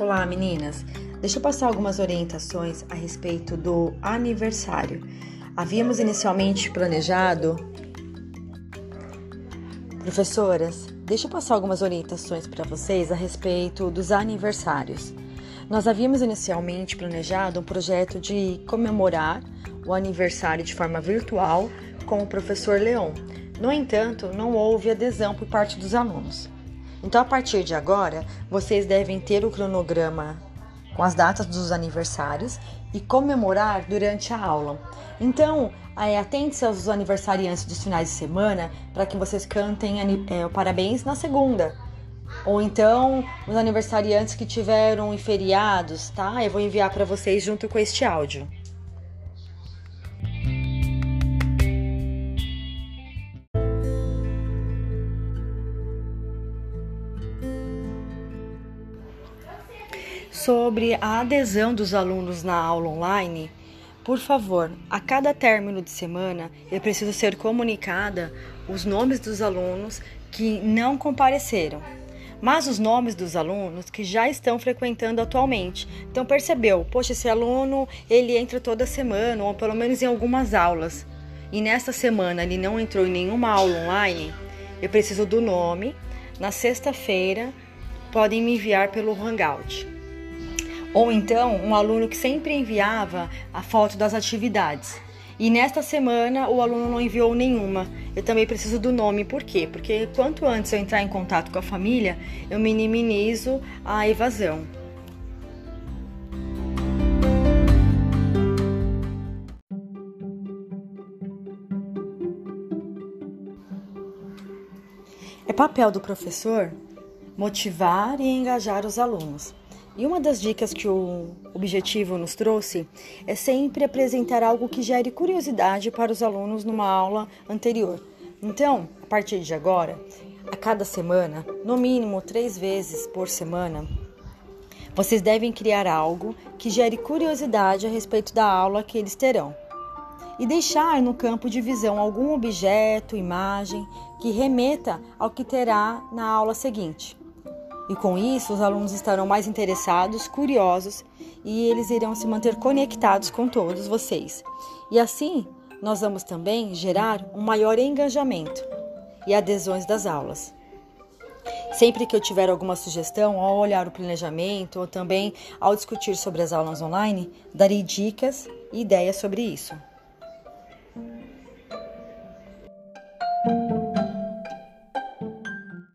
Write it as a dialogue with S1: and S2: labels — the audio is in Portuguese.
S1: Olá, meninas. Deixa eu passar algumas orientações a respeito do aniversário. Havíamos inicialmente planejado. Professoras, deixa eu passar algumas orientações para vocês a respeito dos aniversários. Nós havíamos inicialmente planejado um projeto de comemorar o aniversário de forma virtual com o professor Leon. No entanto, não houve adesão por parte dos alunos. Então, a partir de agora, vocês devem ter o cronograma com as datas dos aniversários e comemorar durante a aula. Então, é, atente-se aos aniversariantes dos finais de semana para que vocês cantem é, parabéns na segunda. Ou então, os aniversariantes que tiveram feriados, tá? Eu vou enviar para vocês junto com este áudio. Sobre a adesão dos alunos na aula online, por favor, a cada término de semana eu preciso ser comunicada os nomes dos alunos que não compareceram, mas os nomes dos alunos que já estão frequentando atualmente. Então percebeu, poxa, esse aluno ele entra toda semana ou pelo menos em algumas aulas e nessa semana ele não entrou em nenhuma aula online. Eu preciso do nome. Na sexta-feira podem me enviar pelo Hangout. Ou então, um aluno que sempre enviava a foto das atividades. E nesta semana o aluno não enviou nenhuma. Eu também preciso do nome, por quê? Porque quanto antes eu entrar em contato com a família, eu minimizo a evasão. É papel do professor motivar e engajar os alunos. E uma das dicas que o objetivo nos trouxe é sempre apresentar algo que gere curiosidade para os alunos numa aula anterior. Então, a partir de agora, a cada semana, no mínimo três vezes por semana, vocês devem criar algo que gere curiosidade a respeito da aula que eles terão. E deixar no campo de visão algum objeto, imagem que remeta ao que terá na aula seguinte. E com isso, os alunos estarão mais interessados, curiosos e eles irão se manter conectados com todos vocês. E assim, nós vamos também gerar um maior engajamento e adesões das aulas. Sempre que eu tiver alguma sugestão, ao olhar o planejamento ou também ao discutir sobre as aulas online, darei dicas e ideias sobre isso.